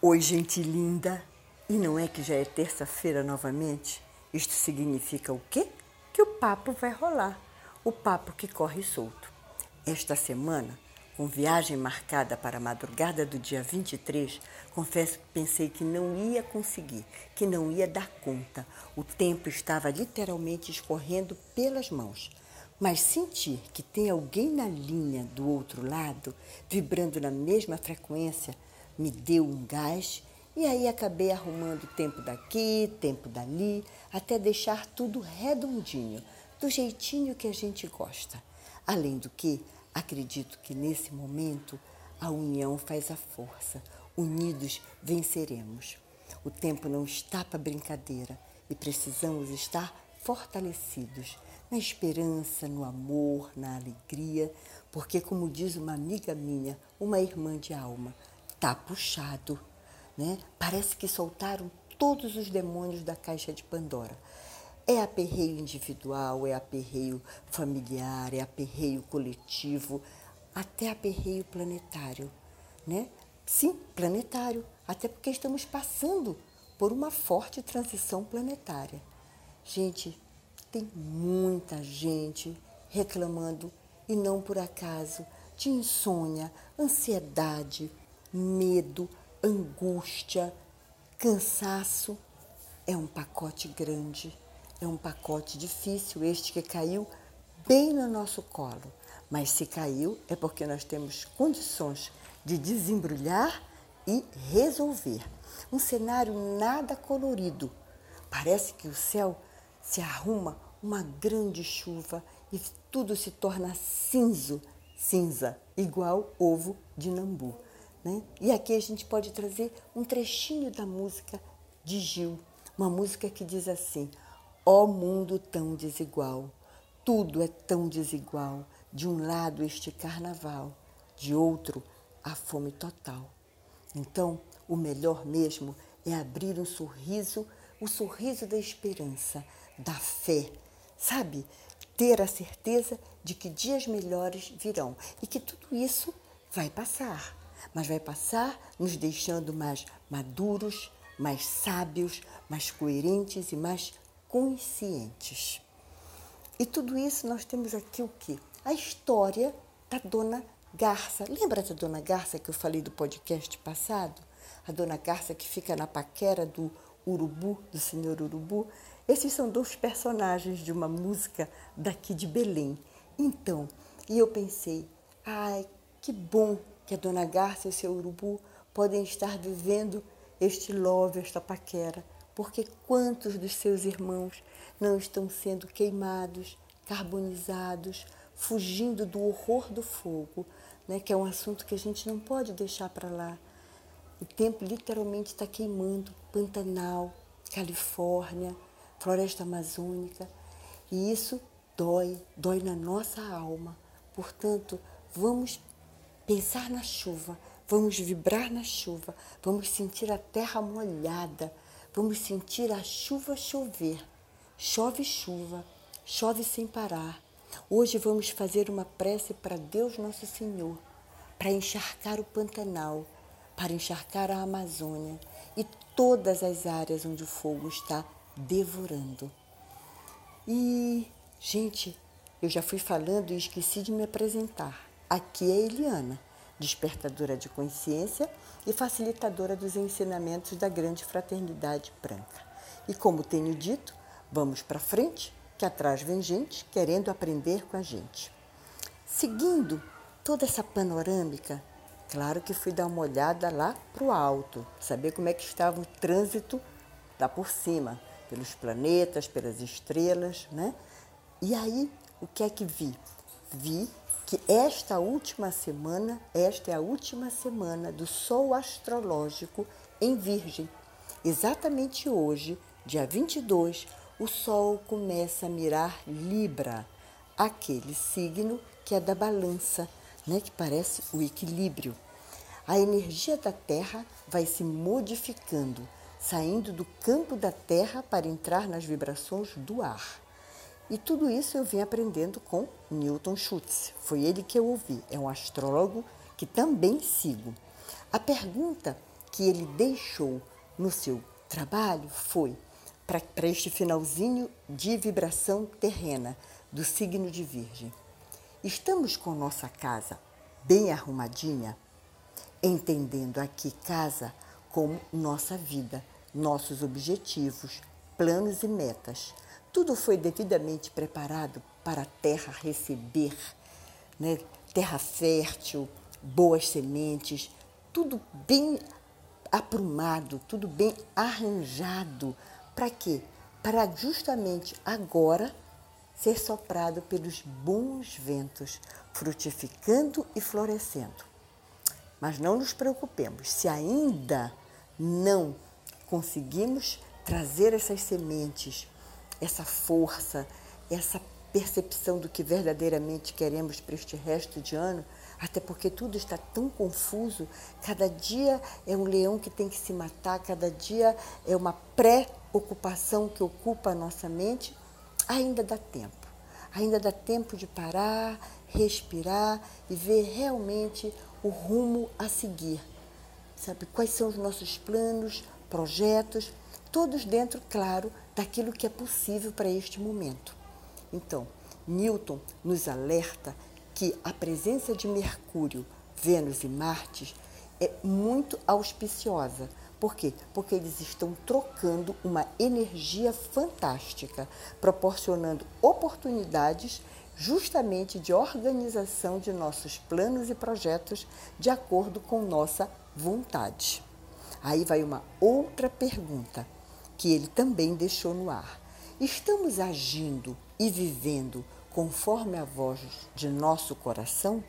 Oi, gente linda! E não é que já é terça-feira novamente? Isto significa o quê? Que o papo vai rolar. O papo que corre solto. Esta semana, com viagem marcada para a madrugada do dia 23, confesso que pensei que não ia conseguir, que não ia dar conta. O tempo estava literalmente escorrendo pelas mãos. Mas sentir que tem alguém na linha do outro lado, vibrando na mesma frequência, me deu um gás e aí acabei arrumando tempo daqui, tempo dali, até deixar tudo redondinho, do jeitinho que a gente gosta. Além do que, acredito que nesse momento a união faz a força. Unidos venceremos. O tempo não está para brincadeira e precisamos estar fortalecidos na esperança, no amor, na alegria, porque, como diz uma amiga minha, uma irmã de alma, tá puxado, né? Parece que soltaram todos os demônios da caixa de Pandora. É aperreio individual, é aperreio familiar, é aperreio coletivo, até aperreio planetário, né? Sim, planetário, até porque estamos passando por uma forte transição planetária. Gente, tem muita gente reclamando e não por acaso de insônia, ansiedade, medo, angústia, cansaço. É um pacote grande, é um pacote difícil este que caiu bem no nosso colo. Mas se caiu é porque nós temos condições de desembrulhar e resolver. Um cenário nada colorido. Parece que o céu se arruma uma grande chuva e tudo se torna cinzo, cinza, igual ovo de nambu. Né? E aqui a gente pode trazer um trechinho da música de Gil, uma música que diz assim: Ó oh mundo tão desigual, tudo é tão desigual, de um lado este carnaval, de outro a fome total. Então, o melhor mesmo é abrir um sorriso, o sorriso da esperança, da fé, sabe? Ter a certeza de que dias melhores virão e que tudo isso vai passar mas vai passar nos deixando mais maduros, mais sábios, mais coerentes e mais conscientes. E tudo isso nós temos aqui o quê? A história da dona Garça. Lembra da dona Garça que eu falei do podcast passado? A dona Garça que fica na paquera do urubu, do senhor urubu. Esses são dois personagens de uma música daqui de Belém. Então, e eu pensei, ai, que bom que a dona Garça e seu urubu podem estar vivendo este love, esta paquera, porque quantos dos seus irmãos não estão sendo queimados, carbonizados, fugindo do horror do fogo, né, que é um assunto que a gente não pode deixar para lá. O tempo literalmente está queimando Pantanal, Califórnia, Floresta Amazônica, e isso dói, dói na nossa alma. Portanto, vamos pensar na chuva, vamos vibrar na chuva, vamos sentir a terra molhada, vamos sentir a chuva chover. Chove chuva, chove sem parar. Hoje vamos fazer uma prece para Deus Nosso Senhor, para encharcar o Pantanal, para encharcar a Amazônia e todas as áreas onde o fogo está devorando. E, gente, eu já fui falando e esqueci de me apresentar. Aqui é Eliana, despertadora de consciência e facilitadora dos ensinamentos da grande fraternidade branca. E como tenho dito, vamos para frente, que atrás vem gente querendo aprender com a gente. Seguindo toda essa panorâmica, claro que fui dar uma olhada lá para o alto, saber como é que estava o trânsito lá por cima, pelos planetas, pelas estrelas, né? E aí, o que é que vi? Vi que esta última semana, esta é a última semana do Sol astrológico em Virgem. Exatamente hoje, dia 22, o Sol começa a mirar Libra, aquele signo que é da balança, né, que parece o equilíbrio. A energia da Terra vai se modificando, saindo do campo da Terra para entrar nas vibrações do ar. E tudo isso eu vim aprendendo com Newton Schultz. Foi ele que eu ouvi. É um astrólogo que também sigo. A pergunta que ele deixou no seu trabalho foi para este finalzinho de vibração terrena do signo de Virgem. Estamos com nossa casa bem arrumadinha, entendendo aqui casa como nossa vida, nossos objetivos, planos e metas. Tudo foi devidamente preparado para a terra receber, né? terra fértil, boas sementes, tudo bem aprumado, tudo bem arranjado. Para quê? Para justamente agora ser soprado pelos bons ventos, frutificando e florescendo. Mas não nos preocupemos, se ainda não conseguimos trazer essas sementes, essa força, essa percepção do que verdadeiramente queremos para este resto de ano, até porque tudo está tão confuso. Cada dia é um leão que tem que se matar, cada dia é uma pré-ocupação que ocupa a nossa mente. Ainda dá tempo. Ainda dá tempo de parar, respirar e ver realmente o rumo a seguir. Sabe quais são os nossos planos, projetos, todos dentro, claro, daquilo que é possível para este momento. Então, Newton nos alerta que a presença de Mercúrio, Vênus e Marte é muito auspiciosa. Por quê? Porque eles estão trocando uma energia fantástica, proporcionando oportunidades justamente de organização de nossos planos e projetos de acordo com nossa vontade. Aí vai uma outra pergunta que ele também deixou no ar. Estamos agindo e vivendo conforme a voz de nosso coração?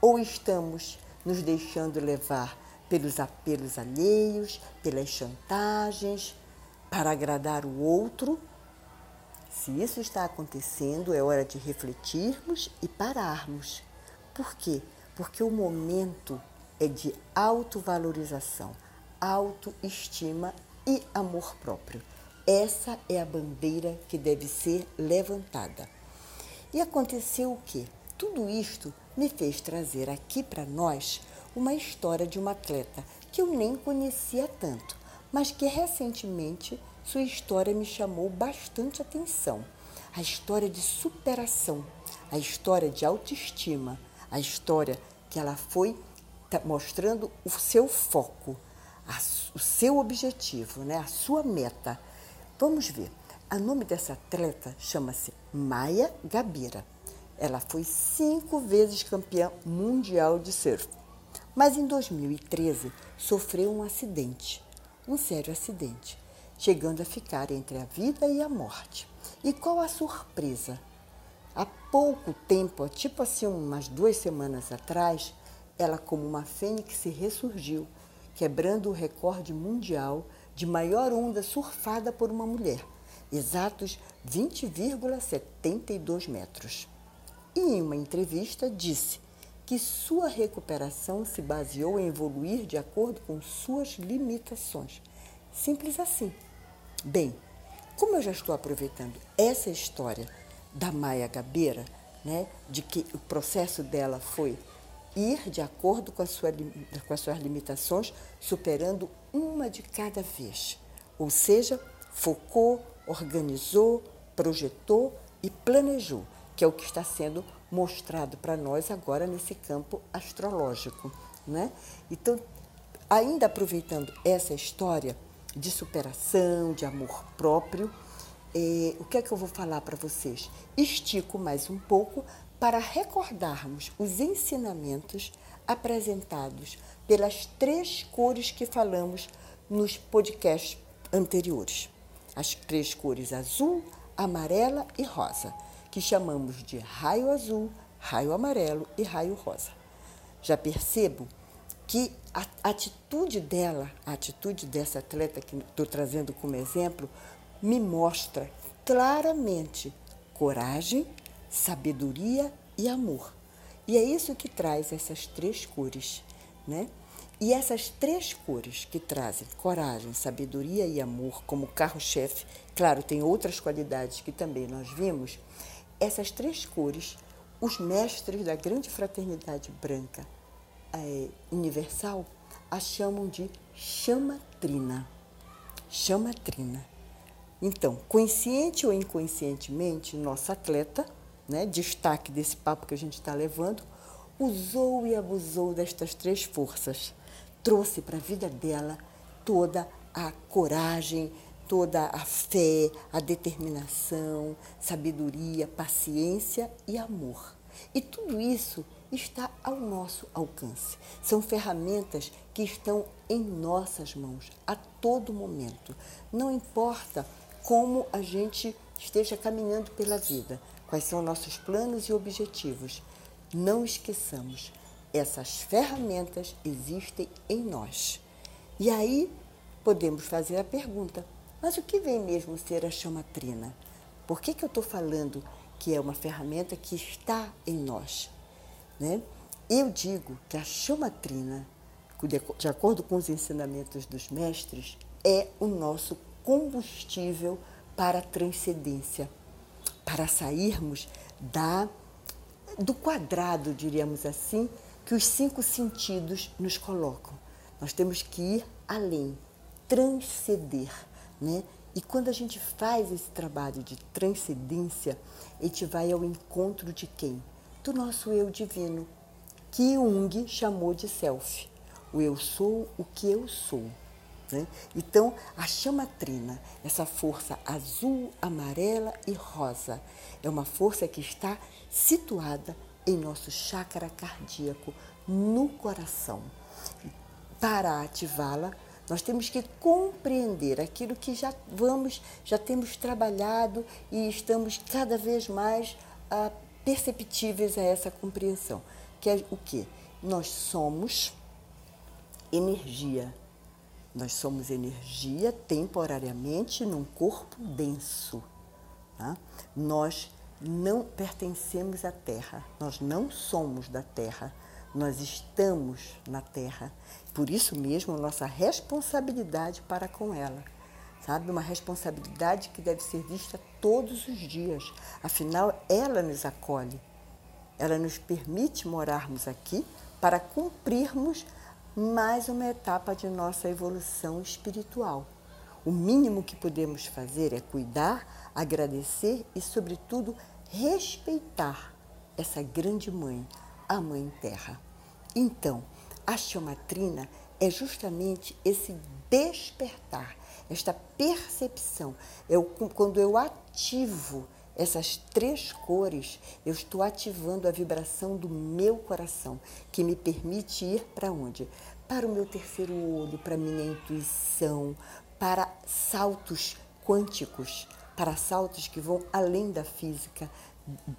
Ou estamos nos deixando levar pelos apelos alheios, pelas chantagens, para agradar o outro? Se isso está acontecendo, é hora de refletirmos e pararmos. Por quê? Porque o momento é de autovalorização, autoestima e amor próprio. Essa é a bandeira que deve ser levantada. E aconteceu o quê? Tudo isto me fez trazer aqui para nós uma história de uma atleta que eu nem conhecia tanto, mas que recentemente sua história me chamou bastante atenção. A história de superação, a história de autoestima, a história que ela foi mostrando o seu foco, o seu objetivo, né? a sua meta. Vamos ver. O nome dessa atleta chama-se Maia Gabira. Ela foi cinco vezes campeã mundial de surf. Mas em 2013 sofreu um acidente, um sério acidente, chegando a ficar entre a vida e a morte. E qual a surpresa? Há pouco tempo, tipo assim, umas duas semanas atrás, ela, como uma fênix, ressurgiu, quebrando o recorde mundial de maior onda surfada por uma mulher exatos 20,72 metros. E em uma entrevista disse que sua recuperação se baseou em evoluir de acordo com suas limitações. Simples assim. Bem, como eu já estou aproveitando essa história da Maia Gabeira, né, de que o processo dela foi ir de acordo com, sua, com as suas limitações, superando uma de cada vez. Ou seja, focou, organizou, projetou e planejou, que é o que está sendo mostrado para nós agora nesse campo astrológico. Né? Então, ainda aproveitando essa história de superação, de amor próprio, eh, o que é que eu vou falar para vocês? Estico mais um pouco para recordarmos os ensinamentos apresentados pelas três cores que falamos nos podcasts anteriores as três cores azul, amarela e rosa, que chamamos de raio azul, raio amarelo e raio rosa. Já percebo que a atitude dela, a atitude dessa atleta que estou trazendo como exemplo, me mostra claramente coragem, sabedoria e amor. E é isso que traz essas três cores, né? E essas três cores que trazem coragem, sabedoria e amor como carro-chefe, claro, tem outras qualidades que também nós vimos, essas três cores, os mestres da grande fraternidade branca é, universal a chamam de chama trina. Chama trina. Então, consciente ou inconscientemente, nosso atleta, né, destaque desse papo que a gente está levando, usou e abusou destas três forças. Trouxe para a vida dela toda a coragem, toda a fé, a determinação, sabedoria, paciência e amor. E tudo isso está ao nosso alcance. São ferramentas que estão em nossas mãos a todo momento. Não importa como a gente esteja caminhando pela vida, quais são nossos planos e objetivos. Não esqueçamos, essas ferramentas existem em nós. E aí podemos fazer a pergunta: mas o que vem mesmo ser a chamatrina? Por que, que eu estou falando que é uma ferramenta que está em nós? Né? Eu digo que a chamatrina, de acordo com os ensinamentos dos mestres, é o nosso combustível para a transcendência, para sairmos da do quadrado, diríamos assim, que os cinco sentidos nos colocam. Nós temos que ir além, transcender, né? E quando a gente faz esse trabalho de transcendência, a gente vai ao encontro de quem? Do nosso eu divino, que Jung chamou de self. O eu sou o que eu sou. Né? Então, a chamatrina, essa força azul, amarela e rosa, é uma força que está situada em nosso chakra cardíaco, no coração. Para ativá-la, nós temos que compreender aquilo que já vamos, já temos trabalhado e estamos cada vez mais ah, perceptíveis a essa compreensão, que é o que? Nós somos energia. Nós somos energia temporariamente num corpo denso. Tá? Nós não pertencemos à Terra, nós não somos da Terra, nós estamos na Terra. Por isso mesmo, nossa responsabilidade para com ela. Sabe? Uma responsabilidade que deve ser vista todos os dias. Afinal, ela nos acolhe. Ela nos permite morarmos aqui para cumprirmos mais uma etapa de nossa evolução espiritual. O mínimo que podemos fazer é cuidar, agradecer e, sobretudo, respeitar essa grande mãe, a Mãe Terra. Então, a chamatrina é justamente esse despertar, esta percepção. Eu, quando eu ativo essas três cores, eu estou ativando a vibração do meu coração, que me permite ir para onde? Para o meu terceiro olho, para a minha intuição, para saltos quânticos, para saltos que vão além da física,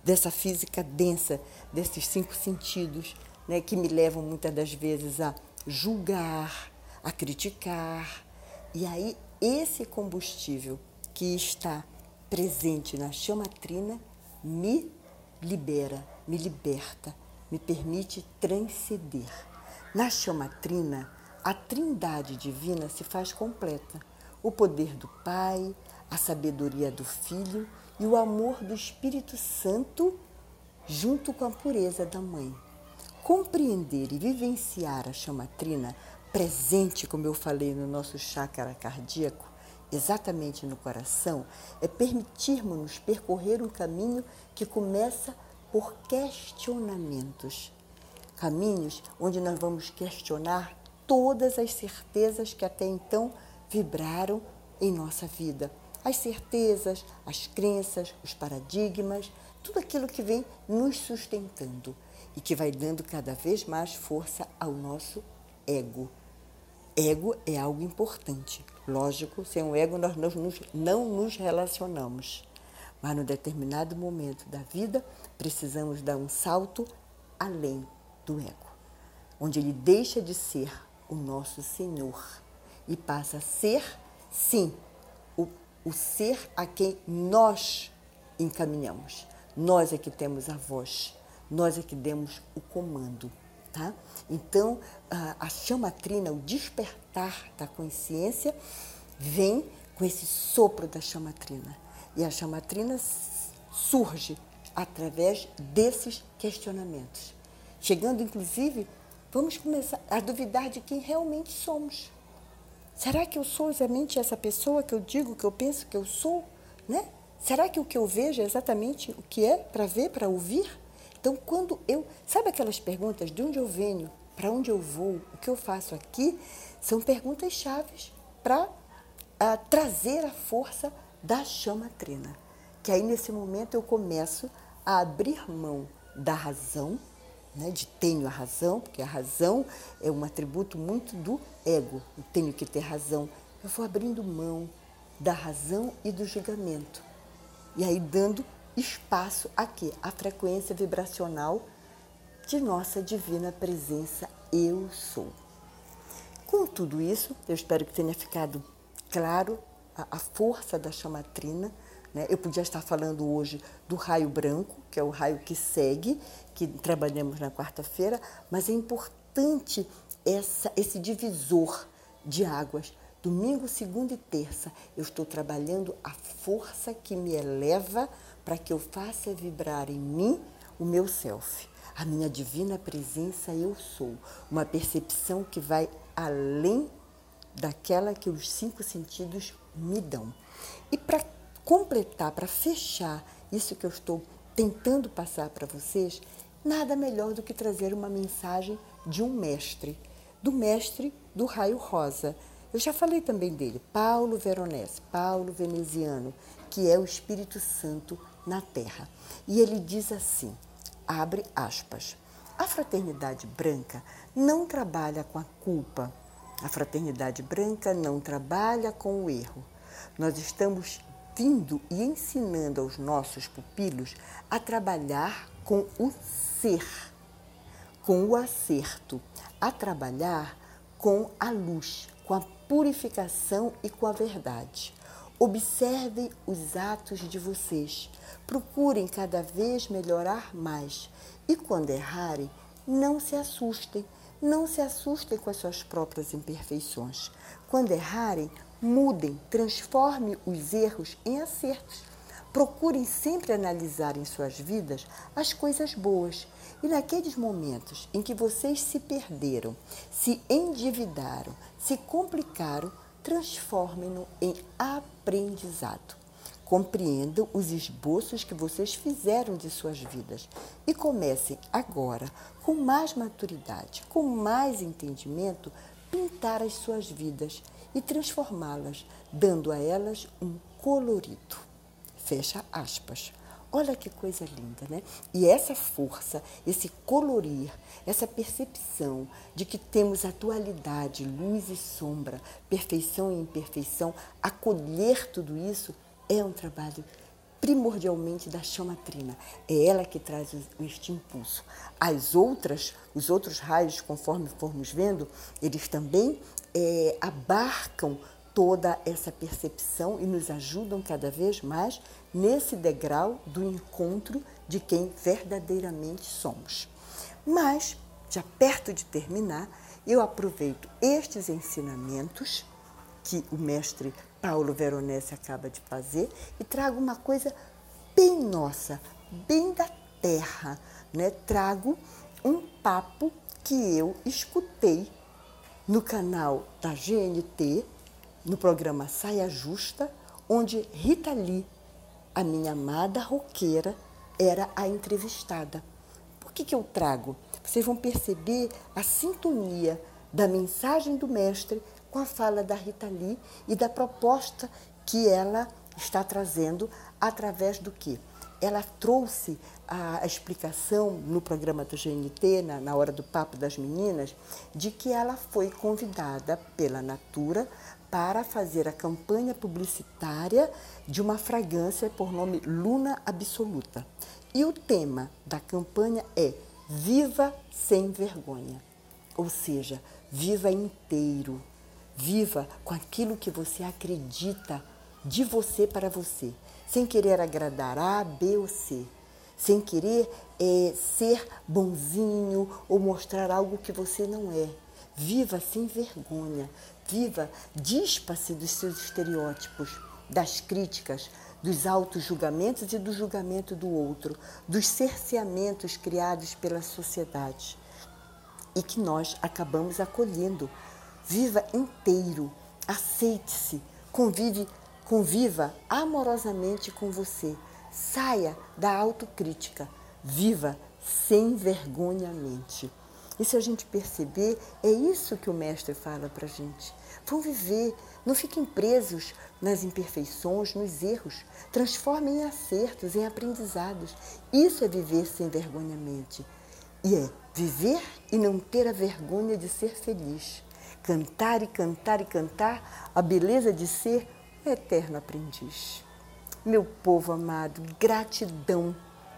dessa física densa, desses cinco sentidos, né, que me levam muitas das vezes a julgar, a criticar. E aí, esse combustível que está presente na chamatrina me libera, me liberta, me permite transcender. Na chamatrina, a trindade divina se faz completa. O poder do Pai, a sabedoria do Filho e o amor do Espírito Santo, junto com a pureza da Mãe. Compreender e vivenciar a chamatrina presente, como eu falei, no nosso chácara cardíaco, exatamente no coração, é permitirmos-nos percorrer um caminho que começa por questionamentos. Caminhos onde nós vamos questionar todas as certezas que até então vibraram em nossa vida as certezas, as crenças, os paradigmas, tudo aquilo que vem nos sustentando e que vai dando cada vez mais força ao nosso ego. Ego é algo importante. Lógico, sem o ego nós não nos, não nos relacionamos. Mas, num determinado momento da vida, precisamos dar um salto além do ego, onde ele deixa de ser o nosso Senhor e passa a ser, sim, o ser a quem nós encaminhamos. Nós é que temos a voz, nós é que demos o comando. Tá? Então, a, chamatrina, o despertar da consciência, vem com esse sopro da chamatrina. E a chamatrina surge através desses questionamentos. Chegando, inclusive, vamos começar a duvidar de quem realmente somos. Será que eu sou exatamente essa pessoa que eu digo, que eu penso que eu sou? Né? Será que o que eu vejo é exatamente o que é para ver, para ouvir? Então, quando eu. Sabe aquelas perguntas de onde eu venho, para onde eu vou, o que eu faço aqui? São perguntas chaves para ah, trazer a força da chama trina. Que aí, nesse momento, eu começo a abrir mão da razão, né, de tenho a razão, porque a razão é um atributo muito do ego, eu tenho que ter razão. Eu vou abrindo mão da razão e do julgamento. E aí dando espaço aqui, a frequência vibracional de nossa divina presença, eu sou. Com tudo isso, eu espero que tenha ficado claro a, a força da chamatrina né? Eu podia estar falando hoje do raio branco, que é o raio que segue, que trabalhamos na quarta-feira, mas é importante essa, esse divisor de águas. Domingo, segunda e terça, eu estou trabalhando a força que me eleva para que eu faça vibrar em mim o meu self, a minha divina presença eu sou, uma percepção que vai além daquela que os cinco sentidos me dão. E para completar, para fechar isso que eu estou tentando passar para vocês, nada melhor do que trazer uma mensagem de um mestre, do mestre do raio rosa. Eu já falei também dele, Paulo Veronese, Paulo Veneziano, que é o Espírito Santo na Terra. E ele diz assim: abre aspas. A fraternidade branca não trabalha com a culpa. A fraternidade branca não trabalha com o erro. Nós estamos vindo e ensinando aos nossos pupilos a trabalhar com o ser, com o acerto, a trabalhar com a luz, com a purificação e com a verdade. Observem os atos de vocês, procurem cada vez melhorar mais e, quando errarem, não se assustem, não se assustem com as suas próprias imperfeições. Quando errarem, Mudem, transformem os erros em acertos. Procurem sempre analisar em suas vidas as coisas boas. E naqueles momentos em que vocês se perderam, se endividaram, se complicaram, transformem-no em aprendizado. Compreendam os esboços que vocês fizeram de suas vidas e comecem agora, com mais maturidade, com mais entendimento, pintar as suas vidas e transformá-las, dando a elas um colorido. Fecha aspas. Olha que coisa linda, né? E essa força, esse colorir, essa percepção de que temos atualidade, luz e sombra, perfeição e imperfeição, acolher tudo isso é um trabalho primordialmente da chama trina. É ela que traz este impulso. As outras, os outros raios, conforme formos vendo, eles também é, abarcam toda essa percepção e nos ajudam cada vez mais nesse degrau do encontro de quem verdadeiramente somos. Mas, já perto de terminar, eu aproveito estes ensinamentos que o mestre Paulo Veronese acaba de fazer e trago uma coisa bem nossa, bem da terra, né? Trago um papo que eu escutei no canal da GNT, no programa Saia Justa, onde Rita Lee, a minha amada roqueira, era a entrevistada. Por que, que eu trago? Vocês vão perceber a sintonia da mensagem do mestre com a fala da Rita Lee e da proposta que ela está trazendo através do que? Ela trouxe a explicação no programa do GNT, na, na hora do Papo das Meninas, de que ela foi convidada pela Natura para fazer a campanha publicitária de uma fragrância por nome Luna Absoluta. E o tema da campanha é Viva sem vergonha, ou seja, viva inteiro, Viva com aquilo que você acredita de você para você, sem querer agradar A, B ou C, sem querer é, ser bonzinho ou mostrar algo que você não é. Viva sem vergonha, viva, dispa-se dos seus estereótipos, das críticas, dos autos julgamentos e do julgamento do outro, dos cerceamentos criados pela sociedade. E que nós acabamos acolhendo. Viva inteiro. Aceite-se, convive, conviva amorosamente com você. Saia da autocrítica. Viva sem vergonhamente. E se a gente perceber, é isso que o Mestre fala para a gente. Vão viver, não fiquem presos nas imperfeições, nos erros. Transformem em acertos, em aprendizados. Isso é viver sem vergonhamente. E é viver e não ter a vergonha de ser feliz. Cantar e cantar e cantar a beleza de ser eterno aprendiz. Meu povo amado, gratidão.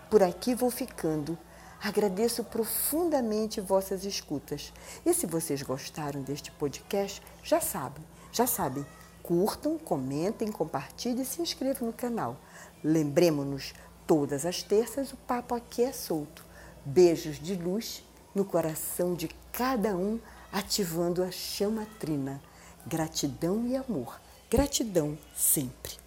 Por aqui vou ficando Agradeço profundamente vossas escutas. E se vocês gostaram deste podcast, já sabem, já sabem, curtam, comentem, compartilhem e se inscrevam no canal. Lembremos-nos, todas as terças o papo aqui é solto. Beijos de luz no coração de cada um, ativando a chama trina. Gratidão e amor. Gratidão sempre.